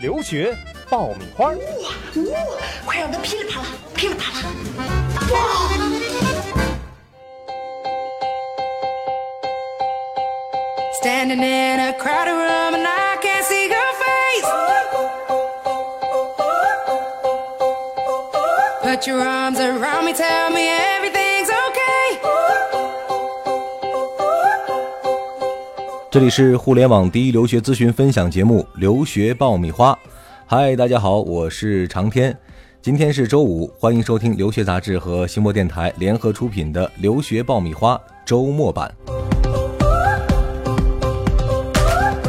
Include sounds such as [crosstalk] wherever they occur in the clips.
留学爆米花》。哇哇！快让它噼里啪啦，噼里啪啦！哇！Standing in a crowded room and I can't see your face. Put your arms around me, tell me everything. 这里是互联网第一留学咨询分享节目《留学爆米花》。嗨，大家好，我是长天。今天是周五，欢迎收听留学杂志和新播电台联合出品的《留学爆米花》周末版。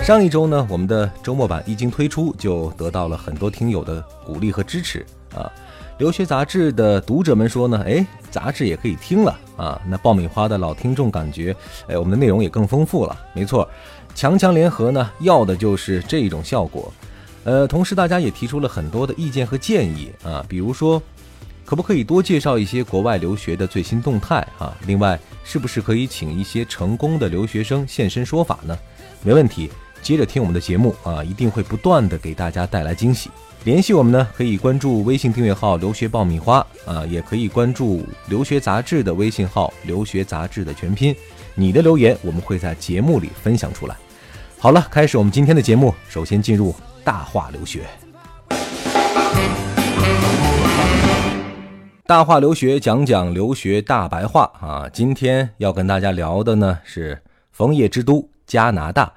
上一周呢，我们的周末版一经推出，就得到了很多听友的鼓励和支持啊。留学杂志的读者们说呢，哎，杂志也可以听了啊。那爆米花的老听众感觉，哎，我们的内容也更丰富了。没错，强强联合呢，要的就是这种效果。呃，同时大家也提出了很多的意见和建议啊，比如说，可不可以多介绍一些国外留学的最新动态啊？另外，是不是可以请一些成功的留学生现身说法呢？没问题。接着听我们的节目啊，一定会不断的给大家带来惊喜。联系我们呢，可以关注微信订阅号“留学爆米花”啊，也可以关注留学杂志的微信号“留学杂志”的全拼。你的留言我们会在节目里分享出来。好了，开始我们今天的节目。首先进入大话留学。大话留学讲讲留学大白话啊，今天要跟大家聊的呢是枫叶之都加拿大。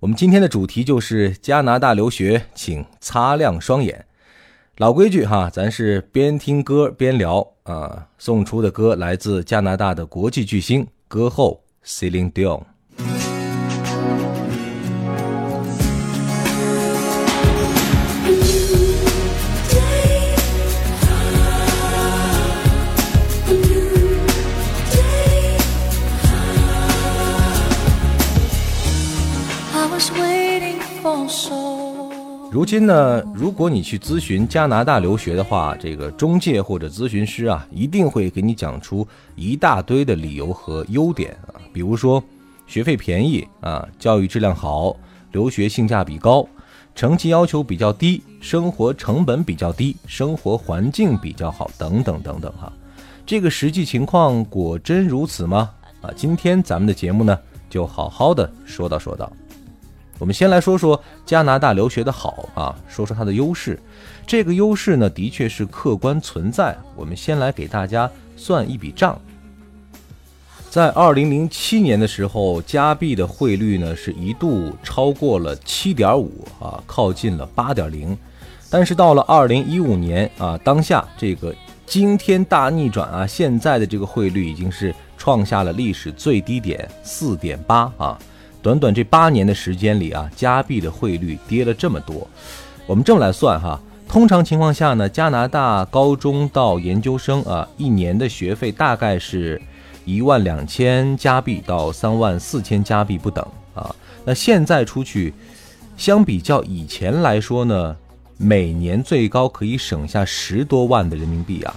我们今天的主题就是加拿大留学，请擦亮双眼。老规矩哈，咱是边听歌边聊啊。送出的歌来自加拿大的国际巨星歌后 Celine Dion。如今呢，如果你去咨询加拿大留学的话，这个中介或者咨询师啊，一定会给你讲出一大堆的理由和优点啊，比如说学费便宜啊，教育质量好，留学性价比高，成绩要求比较低，生活成本比较低，生活环境比较好，等等等等哈。这个实际情况果真如此吗？啊，今天咱们的节目呢，就好好的说道说道。我们先来说说加拿大留学的好啊，说说它的优势。这个优势呢，的确是客观存在。我们先来给大家算一笔账。在二零零七年的时候，加币的汇率呢是一度超过了七点五啊，靠近了八点零。但是到了二零一五年啊，当下这个惊天大逆转啊，现在的这个汇率已经是创下了历史最低点四点八啊。短短这八年的时间里啊，加币的汇率跌了这么多。我们这么来算哈，通常情况下呢，加拿大高中到研究生啊，一年的学费大概是一万两千加币到三万四千加币不等啊。那现在出去，相比较以前来说呢，每年最高可以省下十多万的人民币啊，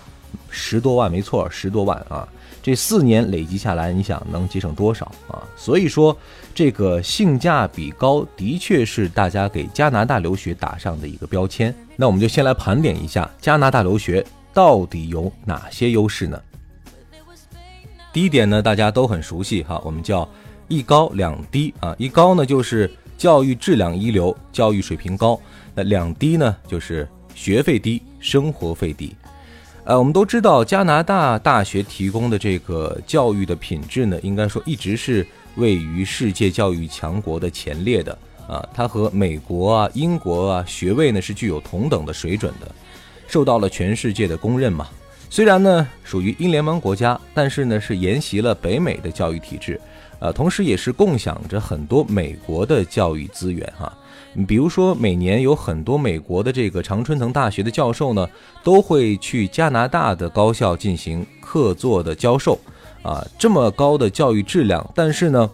十多万没错，十多万啊。这四年累积下来，你想能节省多少啊？所以说，这个性价比高的确是大家给加拿大留学打上的一个标签。那我们就先来盘点一下加拿大留学到底有哪些优势呢？第一点呢，大家都很熟悉哈，我们叫一高两低啊。一高呢就是教育质量一流，教育水平高；那两低呢就是学费低，生活费低。呃，我们都知道加拿大大学提供的这个教育的品质呢，应该说一直是位于世界教育强国的前列的啊。它和美国啊、英国啊学位呢是具有同等的水准的，受到了全世界的公认嘛。虽然呢属于英联邦国家，但是呢是沿袭了北美的教育体制，呃，同时也是共享着很多美国的教育资源哈。比如说，每年有很多美国的这个常春藤大学的教授呢，都会去加拿大的高校进行客座的教授，啊，这么高的教育质量，但是呢，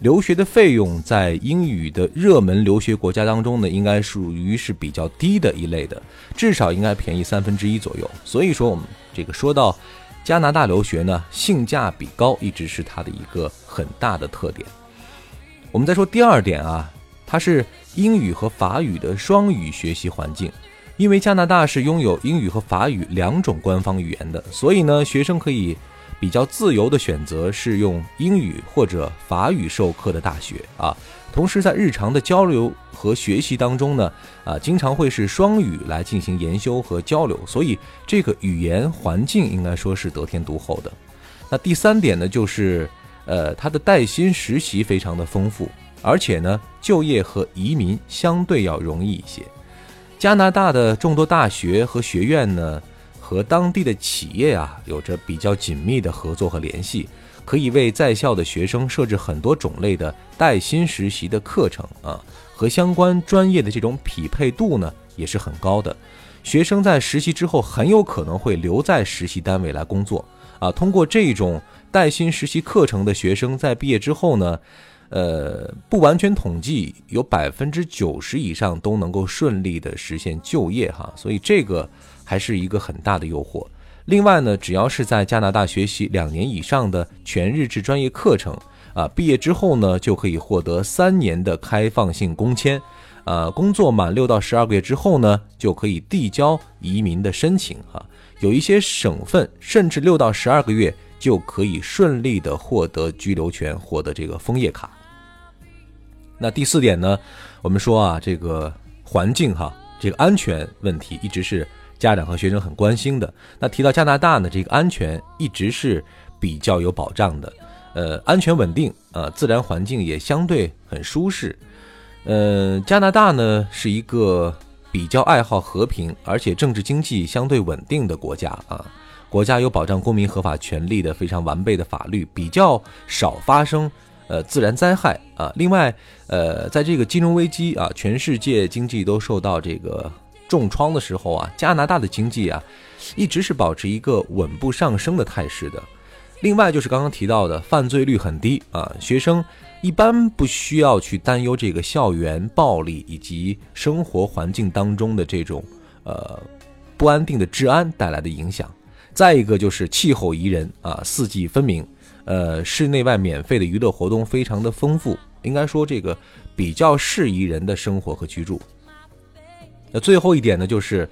留学的费用在英语的热门留学国家当中呢，应该属于是比较低的一类的，至少应该便宜三分之一左右。所以说，我们这个说到加拿大留学呢，性价比高一直是它的一个很大的特点。我们再说第二点啊，它是英语和法语的双语学习环境。因为加拿大是拥有英语和法语两种官方语言的，所以呢，学生可以比较自由的选择是用英语或者法语授课的大学啊。同时，在日常的交流和学习当中呢，啊，经常会是双语来进行研修和交流，所以这个语言环境应该说是得天独厚的。那第三点呢，就是呃，它的带薪实习非常的丰富，而且呢，就业和移民相对要容易一些。加拿大的众多大学和学院呢，和当地的企业啊有着比较紧密的合作和联系，可以为在校的学生设置很多种类的带薪实习的课程啊，和相关专业的这种匹配度呢也是很高的。学生在实习之后很有可能会留在实习单位来工作啊。通过这种带薪实习课程的学生在毕业之后呢。呃，不完全统计，有百分之九十以上都能够顺利的实现就业哈，所以这个还是一个很大的诱惑。另外呢，只要是在加拿大学习两年以上的全日制专业课程啊，毕业之后呢，就可以获得三年的开放性工签，呃，工作满六到十二个月之后呢，就可以递交移民的申请哈。有一些省份甚至六到十二个月就可以顺利的获得居留权，获得这个枫叶卡。那第四点呢，我们说啊，这个环境哈，这个安全问题一直是家长和学生很关心的。那提到加拿大呢，这个安全一直是比较有保障的，呃，安全稳定，呃，自然环境也相对很舒适。呃，加拿大呢是一个比较爱好和平，而且政治经济相对稳定的国家啊，国家有保障公民合法权利的非常完备的法律，比较少发生。呃，自然灾害啊，另外，呃，在这个金融危机啊，全世界经济都受到这个重创的时候啊，加拿大的经济啊，一直是保持一个稳步上升的态势的。另外就是刚刚提到的，犯罪率很低啊，学生一般不需要去担忧这个校园暴力以及生活环境当中的这种呃不安定的治安带来的影响。再一个就是气候宜人啊，四季分明。呃，室内外免费的娱乐活动非常的丰富，应该说这个比较适宜人的生活和居住。那最后一点呢，就是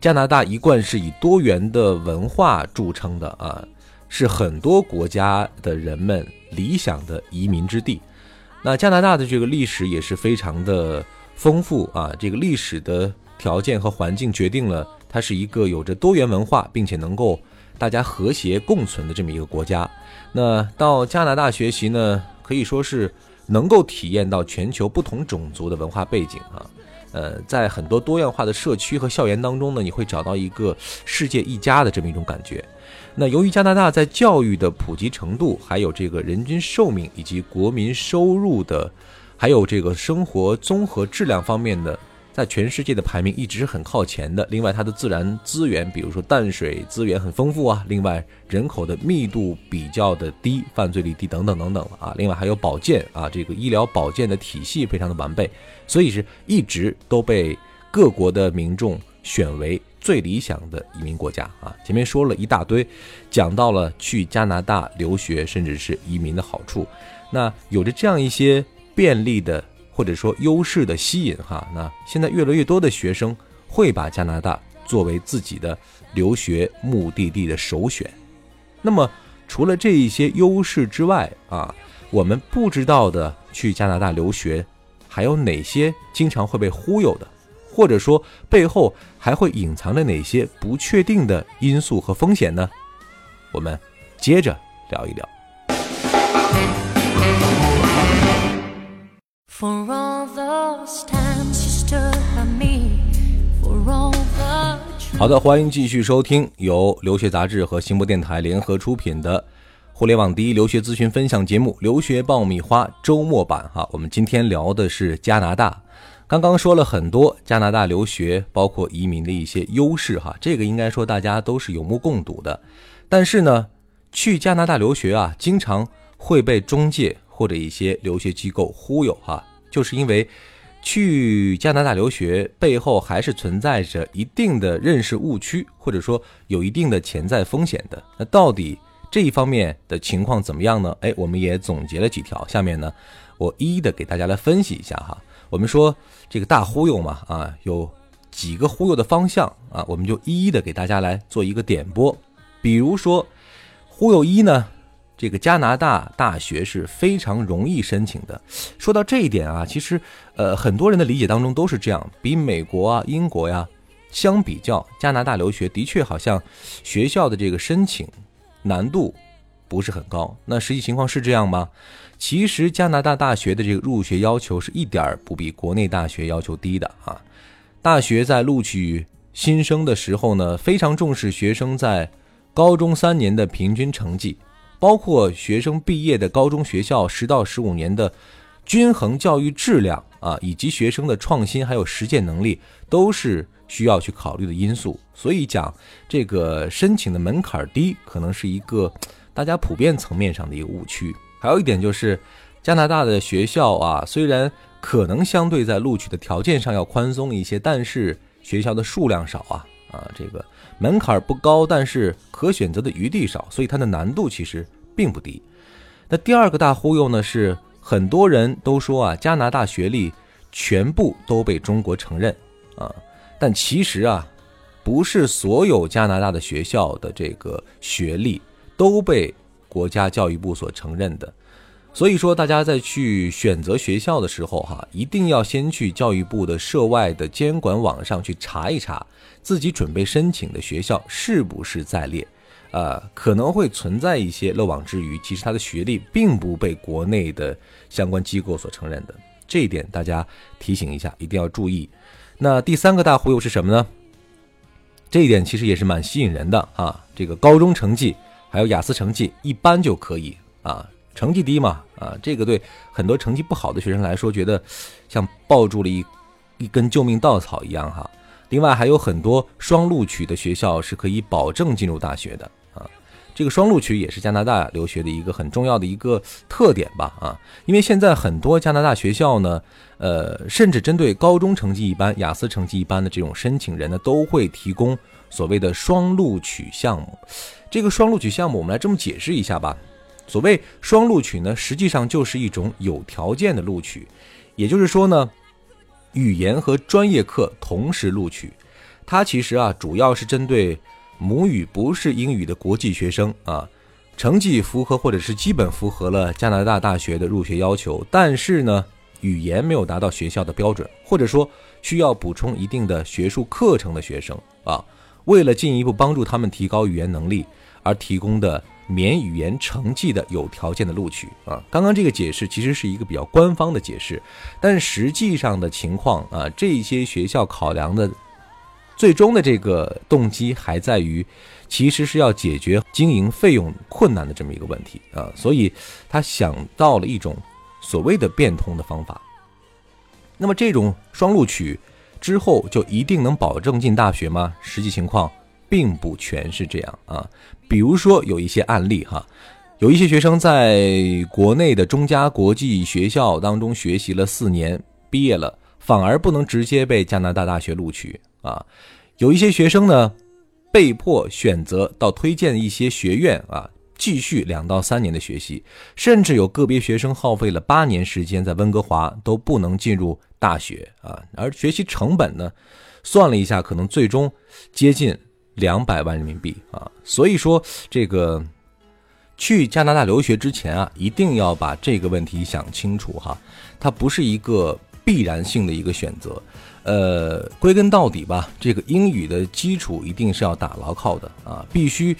加拿大一贯是以多元的文化著称的啊，是很多国家的人们理想的移民之地。那加拿大的这个历史也是非常的丰富啊，这个历史的条件和环境决定了它是一个有着多元文化，并且能够大家和谐共存的这么一个国家。那到加拿大学习呢，可以说是能够体验到全球不同种族的文化背景啊。呃，在很多多样化的社区和校园当中呢，你会找到一个世界一家的这么一种感觉。那由于加拿大在教育的普及程度，还有这个人均寿命以及国民收入的，还有这个生活综合质量方面的。在全世界的排名一直是很靠前的。另外，它的自然资源，比如说淡水资源很丰富啊。另外，人口的密度比较的低，犯罪率低等等等等啊。另外还有保健啊，这个医疗保健的体系非常的完备，所以是一直都被各国的民众选为最理想的移民国家啊。前面说了一大堆，讲到了去加拿大留学甚至是移民的好处。那有着这样一些便利的。或者说优势的吸引哈，那现在越来越多的学生会把加拿大作为自己的留学目的地的首选。那么除了这一些优势之外啊，我们不知道的去加拿大留学还有哪些经常会被忽悠的，或者说背后还会隐藏着哪些不确定的因素和风险呢？我们接着聊一聊。好的，欢迎继续收听由留学杂志和新播电台联合出品的互联网第一留学咨询分享节目《留学爆米花》周末版。哈，我们今天聊的是加拿大。刚刚说了很多加拿大留学，包括移民的一些优势哈，这个应该说大家都是有目共睹的。但是呢，去加拿大留学啊，经常会被中介或者一些留学机构忽悠哈，就是因为去加拿大留学背后还是存在着一定的认识误区，或者说有一定的潜在风险的。那到底这一方面的情况怎么样呢？哎，我们也总结了几条，下面呢，我一一的给大家来分析一下哈。我们说这个大忽悠嘛，啊，有几个忽悠的方向啊，我们就一一的给大家来做一个点拨。比如说，忽悠一呢，这个加拿大大学是非常容易申请的。说到这一点啊，其实呃，很多人的理解当中都是这样，比美国啊、英国呀相比较，加拿大留学的确好像学校的这个申请难度不是很高。那实际情况是这样吗？其实加拿大大学的这个入学要求是一点儿不比国内大学要求低的啊。大学在录取新生的时候呢，非常重视学生在高中三年的平均成绩，包括学生毕业的高中学校十到十五年的均衡教育质量啊，以及学生的创新还有实践能力，都是需要去考虑的因素。所以讲这个申请的门槛低，可能是一个 [tsk] 大家普遍层面上的一个误区。还有一点就是，加拿大的学校啊，虽然可能相对在录取的条件上要宽松一些，但是学校的数量少啊，啊，这个门槛不高，但是可选择的余地少，所以它的难度其实并不低。那第二个大忽悠呢，是很多人都说啊，加拿大学历全部都被中国承认啊，但其实啊，不是所有加拿大的学校的这个学历都被。国家教育部所承认的，所以说大家在去选择学校的时候，哈，一定要先去教育部的涉外的监管网上去查一查，自己准备申请的学校是不是在列，呃，可能会存在一些漏网之鱼，其实他的学历并不被国内的相关机构所承认的，这一点大家提醒一下，一定要注意。那第三个大忽悠是什么呢？这一点其实也是蛮吸引人的啊，这个高中成绩。还有雅思成绩一般就可以啊，成绩低嘛啊，这个对很多成绩不好的学生来说，觉得像抱住了一一根救命稻草一样哈。另外还有很多双录取的学校是可以保证进入大学的啊，这个双录取也是加拿大留学的一个很重要的一个特点吧啊，因为现在很多加拿大学校呢，呃，甚至针对高中成绩一般、雅思成绩一般的这种申请人呢，都会提供所谓的双录取项目。这个双录取项目，我们来这么解释一下吧。所谓双录取呢，实际上就是一种有条件的录取，也就是说呢，语言和专业课同时录取。它其实啊，主要是针对母语不是英语的国际学生啊，成绩符合或者是基本符合了加拿大大学的入学要求，但是呢，语言没有达到学校的标准，或者说需要补充一定的学术课程的学生啊，为了进一步帮助他们提高语言能力。而提供的免语言成绩的有条件的录取啊，刚刚这个解释其实是一个比较官方的解释，但实际上的情况啊，这些学校考量的最终的这个动机还在于，其实是要解决经营费用困难的这么一个问题啊，所以他想到了一种所谓的变通的方法。那么这种双录取之后就一定能保证进大学吗？实际情况。并不全是这样啊，比如说有一些案例哈，有一些学生在国内的中加国际学校当中学习了四年，毕业了反而不能直接被加拿大大学录取啊。有一些学生呢，被迫选择到推荐一些学院啊，继续两到三年的学习，甚至有个别学生耗费了八年时间在温哥华都不能进入大学啊，而学习成本呢，算了一下，可能最终接近。两百万人民币啊，所以说这个去加拿大留学之前啊，一定要把这个问题想清楚哈，它不是一个必然性的一个选择。呃，归根到底吧，这个英语的基础一定是要打牢靠的啊，必须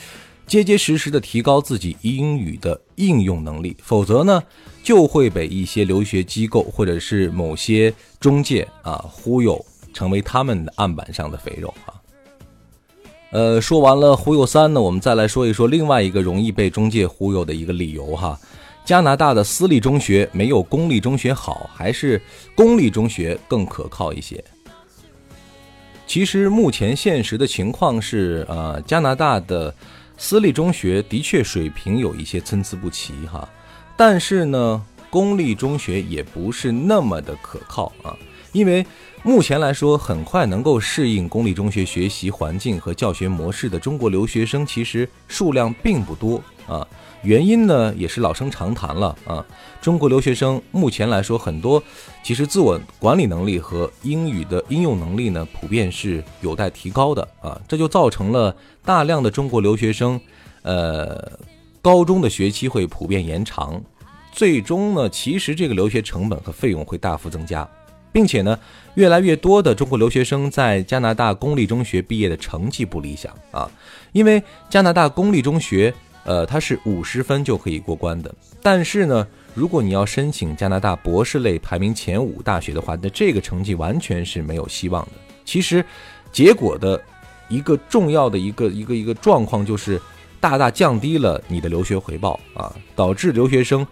结结实实的提高自己英语的应用能力，否则呢，就会被一些留学机构或者是某些中介啊忽悠，成为他们的案板上的肥肉啊。呃，说完了忽悠三呢，我们再来说一说另外一个容易被中介忽悠的一个理由哈，加拿大的私立中学没有公立中学好，还是公立中学更可靠一些？其实目前现实的情况是，呃，加拿大的私立中学的确水平有一些参差不齐哈，但是呢，公立中学也不是那么的可靠啊，因为目前来说，很快能够适应公立中学学习环境和教学模式的中国留学生，其实数量并不多啊。原因呢，也是老生常谈了啊。中国留学生目前来说，很多其实自我管理能力和英语的应用能力呢，普遍是有待提高的啊。这就造成了大量的中国留学生，呃，高中的学期会普遍延长，最终呢，其实这个留学成本和费用会大幅增加，并且呢，越来越多的中国留学生在加拿大公立中学毕业的成绩不理想啊，因为加拿大公立中学。呃，它是五十分就可以过关的，但是呢，如果你要申请加拿大博士类排名前五大学的话，那这个成绩完全是没有希望的。其实，结果的一个重要的一个一个一个状况就是，大大降低了你的留学回报啊，导致留学生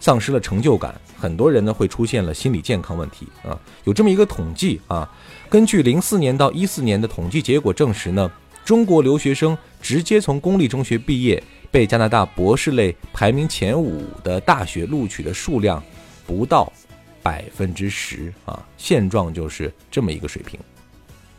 丧失了成就感，很多人呢会出现了心理健康问题啊。有这么一个统计啊，根据零四年到一四年的统计结果证实呢，中国留学生直接从公立中学毕业。被加拿大博士类排名前五的大学录取的数量不到百分之十啊，现状就是这么一个水平。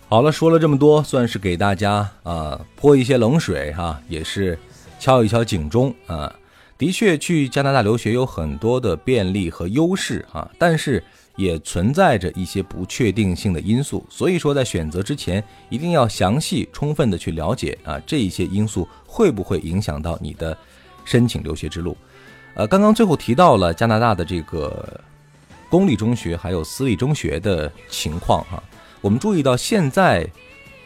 好了，说了这么多，算是给大家啊泼一些冷水哈，也是敲一敲警钟啊。的确，去加拿大留学有很多的便利和优势啊，但是。也存在着一些不确定性的因素，所以说在选择之前一定要详细充分的去了解啊，这一些因素会不会影响到你的申请留学之路？呃，刚刚最后提到了加拿大的这个公立中学还有私立中学的情况哈，我们注意到现在，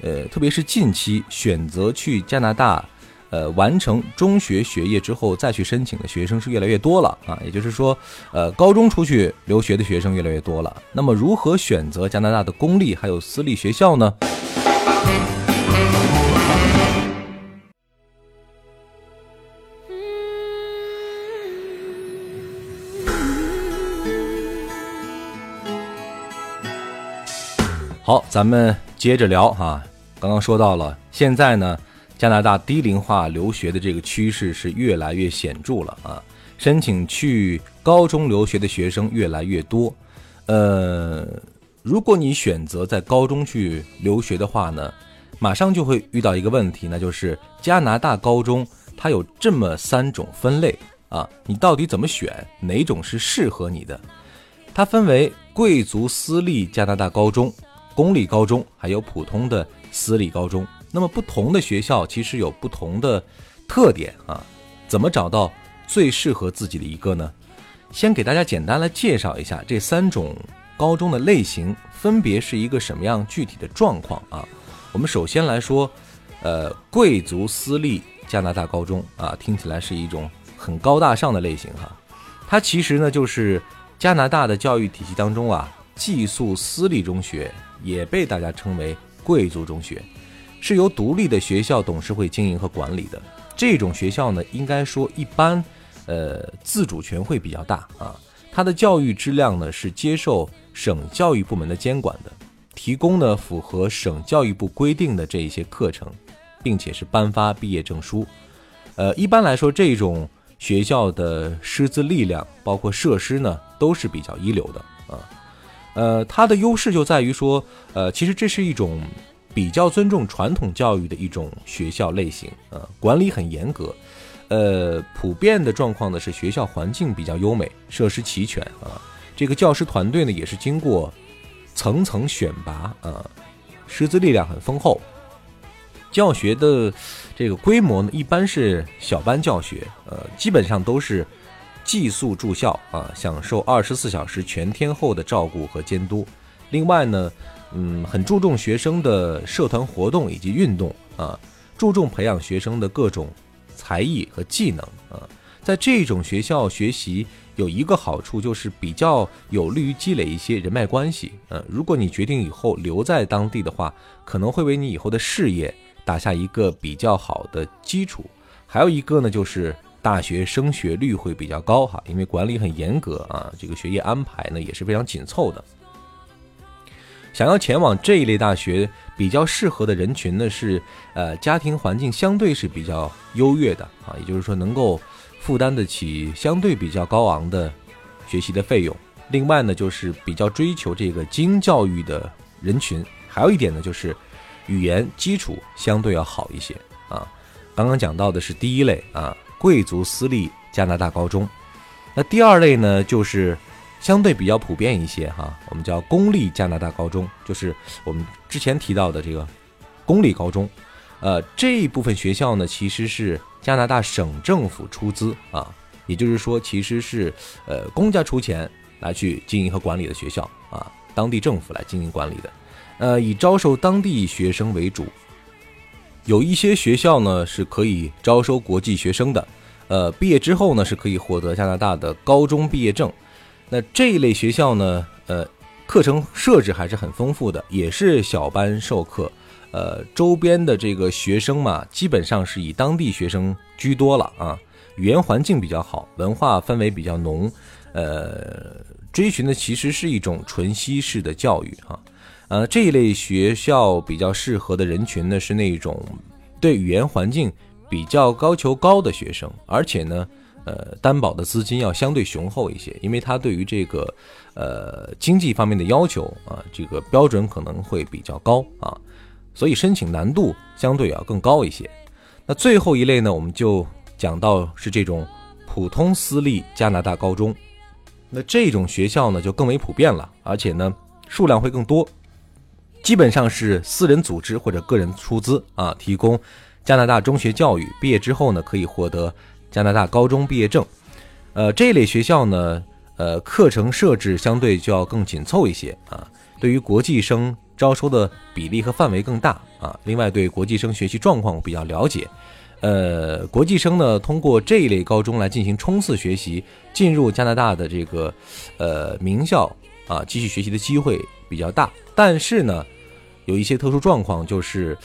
呃，特别是近期选择去加拿大。呃，完成中学学业之后再去申请的学生是越来越多了啊，也就是说，呃，高中出去留学的学生越来越多了。那么，如何选择加拿大的公立还有私立学校呢？好，咱们接着聊哈。刚刚说到了，现在呢。加拿大低龄化留学的这个趋势是越来越显著了啊！申请去高中留学的学生越来越多。呃，如果你选择在高中去留学的话呢，马上就会遇到一个问题，那就是加拿大高中它有这么三种分类啊，你到底怎么选？哪种是适合你的？它分为贵族私立加拿大高中、公立高中，还有普通的私立高中。那么不同的学校其实有不同的特点啊，怎么找到最适合自己的一个呢？先给大家简单来介绍一下这三种高中的类型分别是一个什么样具体的状况啊。我们首先来说，呃，贵族私立加拿大高中啊，听起来是一种很高大上的类型哈。它其实呢就是加拿大的教育体系当中啊，寄宿私立中学也被大家称为贵族中学。是由独立的学校董事会经营和管理的这种学校呢，应该说一般，呃，自主权会比较大啊。它的教育质量呢是接受省教育部门的监管的，提供呢符合省教育部规定的这一些课程，并且是颁发毕业证书。呃，一般来说，这种学校的师资力量包括设施呢都是比较一流的啊。呃，它的优势就在于说，呃，其实这是一种。比较尊重传统教育的一种学校类型啊，管理很严格，呃，普遍的状况呢是学校环境比较优美，设施齐全啊，这个教师团队呢也是经过层层选拔啊，师资力量很丰厚，教学的这个规模呢一般是小班教学，呃，基本上都是寄宿住校啊，享受二十四小时全天候的照顾和监督，另外呢。嗯，很注重学生的社团活动以及运动啊，注重培养学生的各种才艺和技能啊。在这种学校学习有一个好处，就是比较有利于积累一些人脉关系。嗯，如果你决定以后留在当地的话，可能会为你以后的事业打下一个比较好的基础。还有一个呢，就是大学升学率会比较高哈，因为管理很严格啊，这个学业安排呢也是非常紧凑的。想要前往这一类大学，比较适合的人群呢是，呃，家庭环境相对是比较优越的啊，也就是说能够负担得起相对比较高昂的学习的费用。另外呢，就是比较追求这个精英教育的人群。还有一点呢，就是语言基础相对要好一些啊。刚刚讲到的是第一类啊，贵族私立加拿大高中。那第二类呢，就是相对比较普遍一些哈，我们叫公立加拿大高中，就是我们之前提到的这个公立高中。呃，这一部分学校呢，其实是加拿大省政府出资啊，也就是说，其实是呃公家出钱来去经营和管理的学校啊，当地政府来经营管理的。呃，以招收当地学生为主，有一些学校呢是可以招收国际学生的，呃，毕业之后呢是可以获得加拿大的高中毕业证。那这一类学校呢，呃，课程设置还是很丰富的，也是小班授课，呃，周边的这个学生嘛，基本上是以当地学生居多了啊，语言环境比较好，文化氛围比较浓，呃，追寻的其实是一种纯西式的教育哈。呃，这一类学校比较适合的人群呢，是那种对语言环境比较要求高的学生，而且呢，呃，担保的资金要相对雄厚一些，因为它对于这个呃经济方面的要求啊，这个标准可能会比较高啊，所以申请难度相对要更高一些。那最后一类呢，我们就讲到是这种普通私立加拿大高中，那这种学校呢就更为普遍了，而且呢数量会更多。基本上是私人组织或者个人出资啊，提供加拿大中学教育。毕业之后呢，可以获得加拿大高中毕业证。呃，这类学校呢，呃，课程设置相对就要更紧凑一些啊。对于国际生招收的比例和范围更大啊。另外，对国际生学习状况比较了解。呃，国际生呢，通过这一类高中来进行冲刺学习，进入加拿大的这个呃名校啊，继续学习的机会比较大。但是呢。有一些特殊状况，就是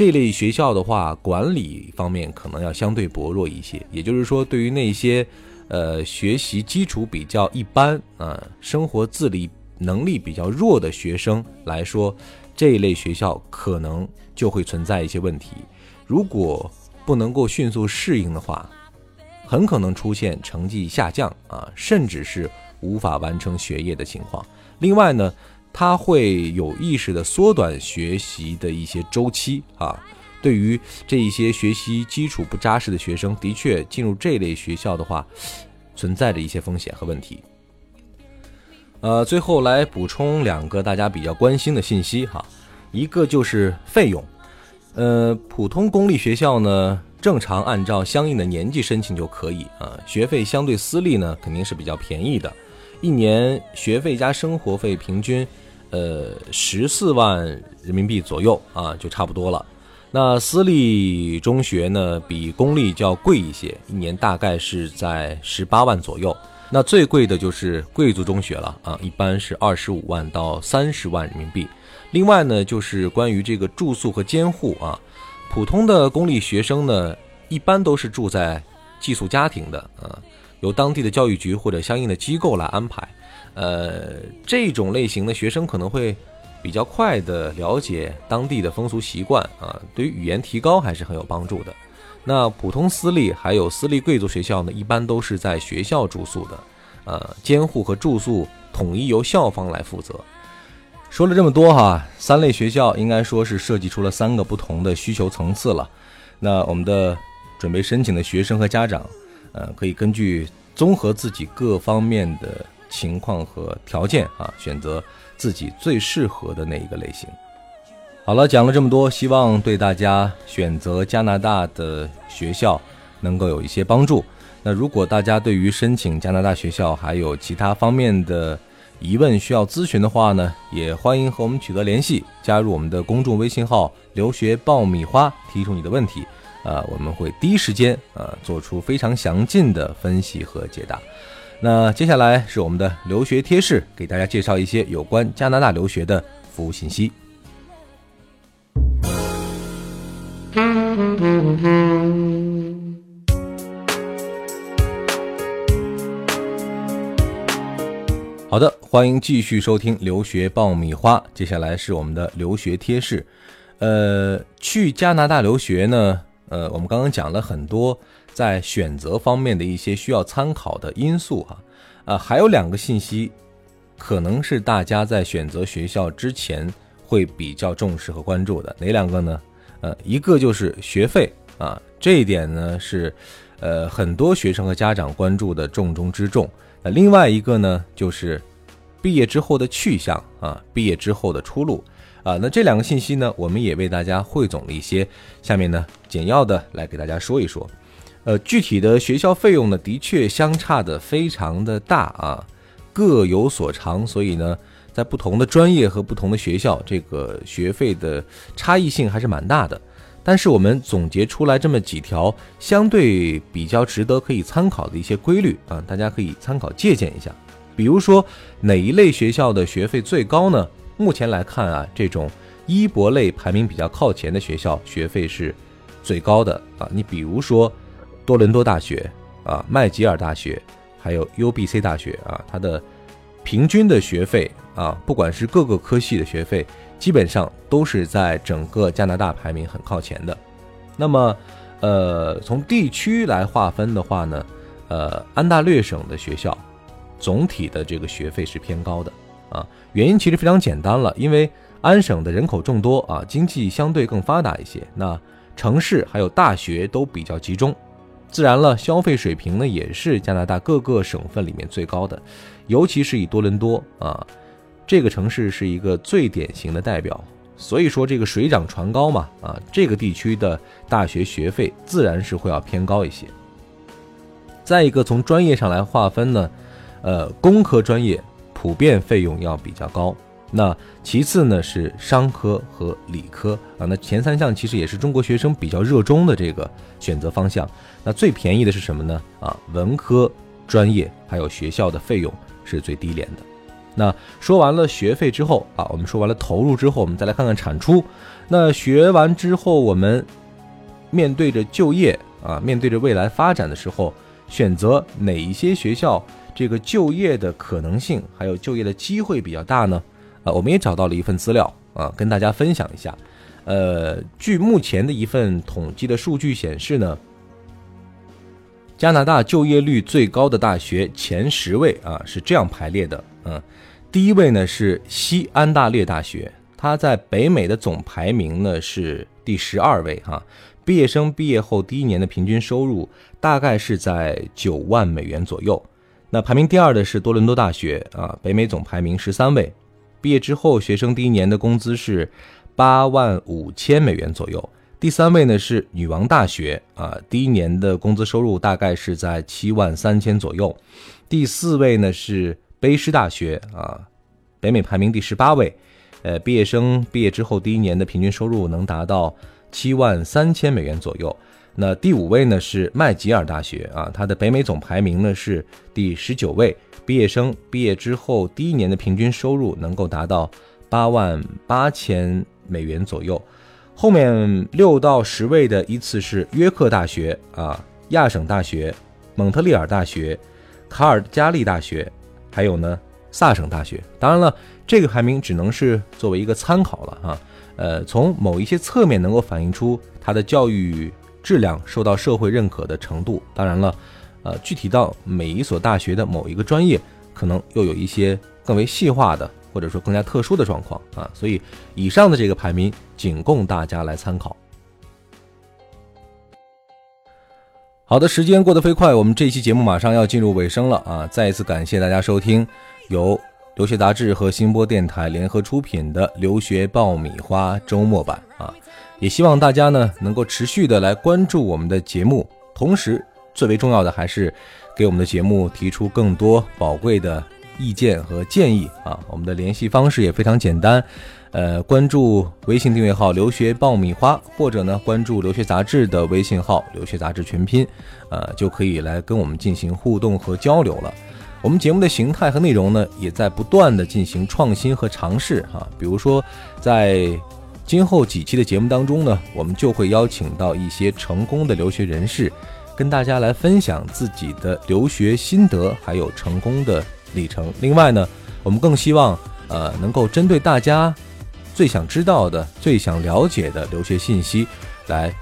这类学校的话，管理方面可能要相对薄弱一些。也就是说，对于那些呃学习基础比较一般啊，生活自理能力比较弱的学生来说，这一类学校可能就会存在一些问题。如果不能够迅速适应的话，很可能出现成绩下降啊，甚至是无法完成学业的情况。另外呢。他会有意识的缩短学习的一些周期啊，对于这一些学习基础不扎实的学生，的确进入这类学校的话，存在着一些风险和问题。呃，最后来补充两个大家比较关心的信息哈，一个就是费用，呃，普通公立学校呢，正常按照相应的年纪申请就可以啊，学费相对私立呢肯定是比较便宜的，一年学费加生活费平均。呃，十四万人民币左右啊，就差不多了。那私立中学呢，比公立就要贵一些，一年大概是在十八万左右。那最贵的就是贵族中学了啊，一般是二十五万到三十万人民币。另外呢，就是关于这个住宿和监护啊，普通的公立学生呢，一般都是住在寄宿家庭的啊，由当地的教育局或者相应的机构来安排。呃，这种类型的学生可能会比较快的了解当地的风俗习惯啊，对于语言提高还是很有帮助的。那普通私立还有私立贵族学校呢，一般都是在学校住宿的，呃，监护和住宿统一由校方来负责。说了这么多哈，三类学校应该说是设计出了三个不同的需求层次了。那我们的准备申请的学生和家长，呃，可以根据综合自己各方面的。情况和条件啊，选择自己最适合的那一个类型。好了，讲了这么多，希望对大家选择加拿大的学校能够有一些帮助。那如果大家对于申请加拿大学校还有其他方面的疑问需要咨询的话呢，也欢迎和我们取得联系，加入我们的公众微信号“留学爆米花”，提出你的问题，啊我们会第一时间啊做出非常详尽的分析和解答。那接下来是我们的留学贴士给大家介绍一些有关加拿大留学的服务信息。好的欢迎继续收听留学爆米花接下来是我们的留学贴士。呃去加拿大留学呢呃，我们刚刚讲了很多在选择方面的一些需要参考的因素哈。啊，还有两个信息，可能是大家在选择学校之前会比较重视和关注的。哪两个呢？呃，一个就是学费啊，这一点呢是呃很多学生和家长关注的重中之重。那另外一个呢，就是毕业之后的去向啊，毕业之后的出路啊。那这两个信息呢，我们也为大家汇总了一些，下面呢简要的来给大家说一说。呃，具体的学校费用呢，的确相差的非常的大啊，各有所长，所以呢，在不同的专业和不同的学校，这个学费的差异性还是蛮大的。但是我们总结出来这么几条相对比较值得可以参考的一些规律啊，大家可以参考借鉴一下。比如说哪一类学校的学费最高呢？目前来看啊，这种医博类排名比较靠前的学校学费是最高的啊。你比如说多伦多大学啊、麦吉尔大学，还有 UBC 大学啊，它的平均的学费啊，不管是各个科系的学费。基本上都是在整个加拿大排名很靠前的。那么，呃，从地区来划分的话呢，呃，安大略省的学校总体的这个学费是偏高的啊。原因其实非常简单了，因为安省的人口众多啊，经济相对更发达一些，那城市还有大学都比较集中，自然了，消费水平呢也是加拿大各个省份里面最高的，尤其是以多伦多啊。这个城市是一个最典型的代表，所以说这个水涨船高嘛，啊，这个地区的大学学费自然是会要偏高一些。再一个，从专业上来划分呢，呃，工科专业普遍费用要比较高，那其次呢是商科和理科啊，那前三项其实也是中国学生比较热衷的这个选择方向。那最便宜的是什么呢？啊，文科专业还有学校的费用是最低廉的。那说完了学费之后啊，我们说完了投入之后，我们再来看看产出。那学完之后，我们面对着就业啊，面对着未来发展的时候，选择哪一些学校，这个就业的可能性还有就业的机会比较大呢？啊，我们也找到了一份资料啊，跟大家分享一下。呃，据目前的一份统计的数据显示呢，加拿大就业率最高的大学前十位啊是这样排列的，嗯。第一位呢是西安大略大学，它在北美的总排名呢是第十二位哈。毕业生毕业后第一年的平均收入大概是在九万美元左右。那排名第二的是多伦多大学啊，北美总排名十三位，毕业之后学生第一年的工资是八万五千美元左右。第三位呢是女王大学啊，第一年的工资收入大概是在七万三千左右。第四位呢是。卑诗大学啊，北美排名第十八位，呃，毕业生毕业之后第一年的平均收入能达到七万三千美元左右。那第五位呢是麦吉尔大学啊，它的北美总排名呢是第十九位，毕业生毕业之后第一年的平均收入能够达到八万八千美元左右。后面六到十位的依次是约克大学啊、亚省大学、蒙特利尔大学、卡尔加利大学。还有呢，萨省大学。当然了，这个排名只能是作为一个参考了哈。呃，从某一些侧面能够反映出它的教育质量受到社会认可的程度。当然了，呃，具体到每一所大学的某一个专业，可能又有一些更为细化的或者说更加特殊的状况啊。所以，以上的这个排名仅供大家来参考。好的，时间过得飞快，我们这期节目马上要进入尾声了啊！再一次感谢大家收听由留学杂志和新播电台联合出品的留学爆米花周末版啊！也希望大家呢能够持续的来关注我们的节目，同时最为重要的还是给我们的节目提出更多宝贵的意见和建议啊！我们的联系方式也非常简单。呃，关注微信订阅号“留学爆米花”，或者呢，关注留学杂志的微信号“留学杂志全拼”，呃，就可以来跟我们进行互动和交流了。我们节目的形态和内容呢，也在不断的进行创新和尝试哈。比如说，在今后几期的节目当中呢，我们就会邀请到一些成功的留学人士，跟大家来分享自己的留学心得，还有成功的历程。另外呢，我们更希望呃能够针对大家最想知道的、最想了解的留学信息，来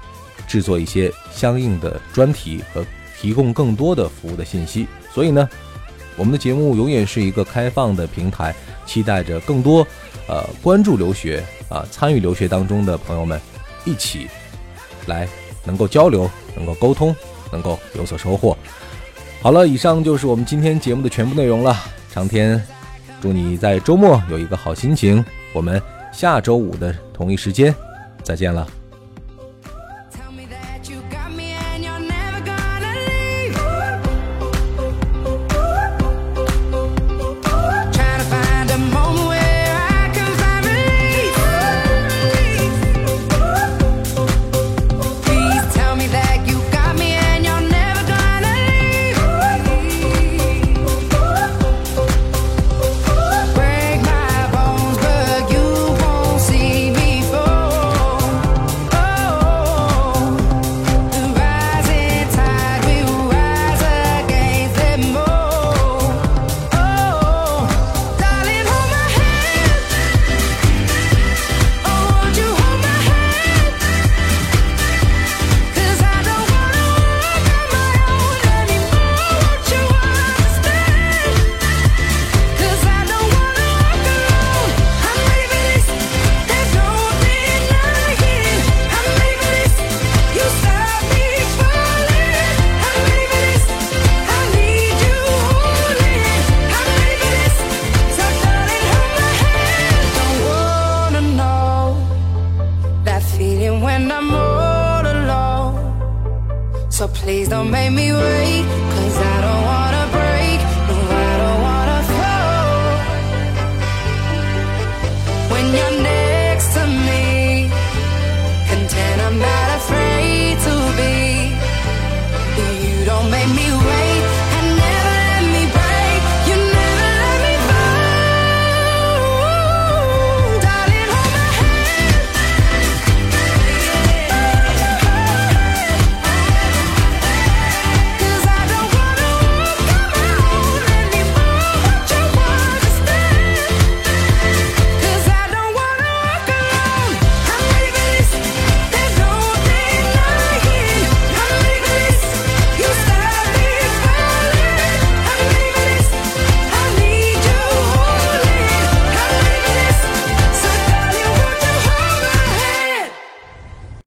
制作一些相应的专题和提供更多的服务的信息。所以呢，我们的节目永远是一个开放的平台，期待着更多呃关注留学啊、参与留学当中的朋友们一起来能够交流、能够沟通、能够有所收获。好了，以上就是我们今天节目的全部内容了。长天，祝你在周末有一个好心情。我们下周五的同一时间再见了。So please don't make me wait.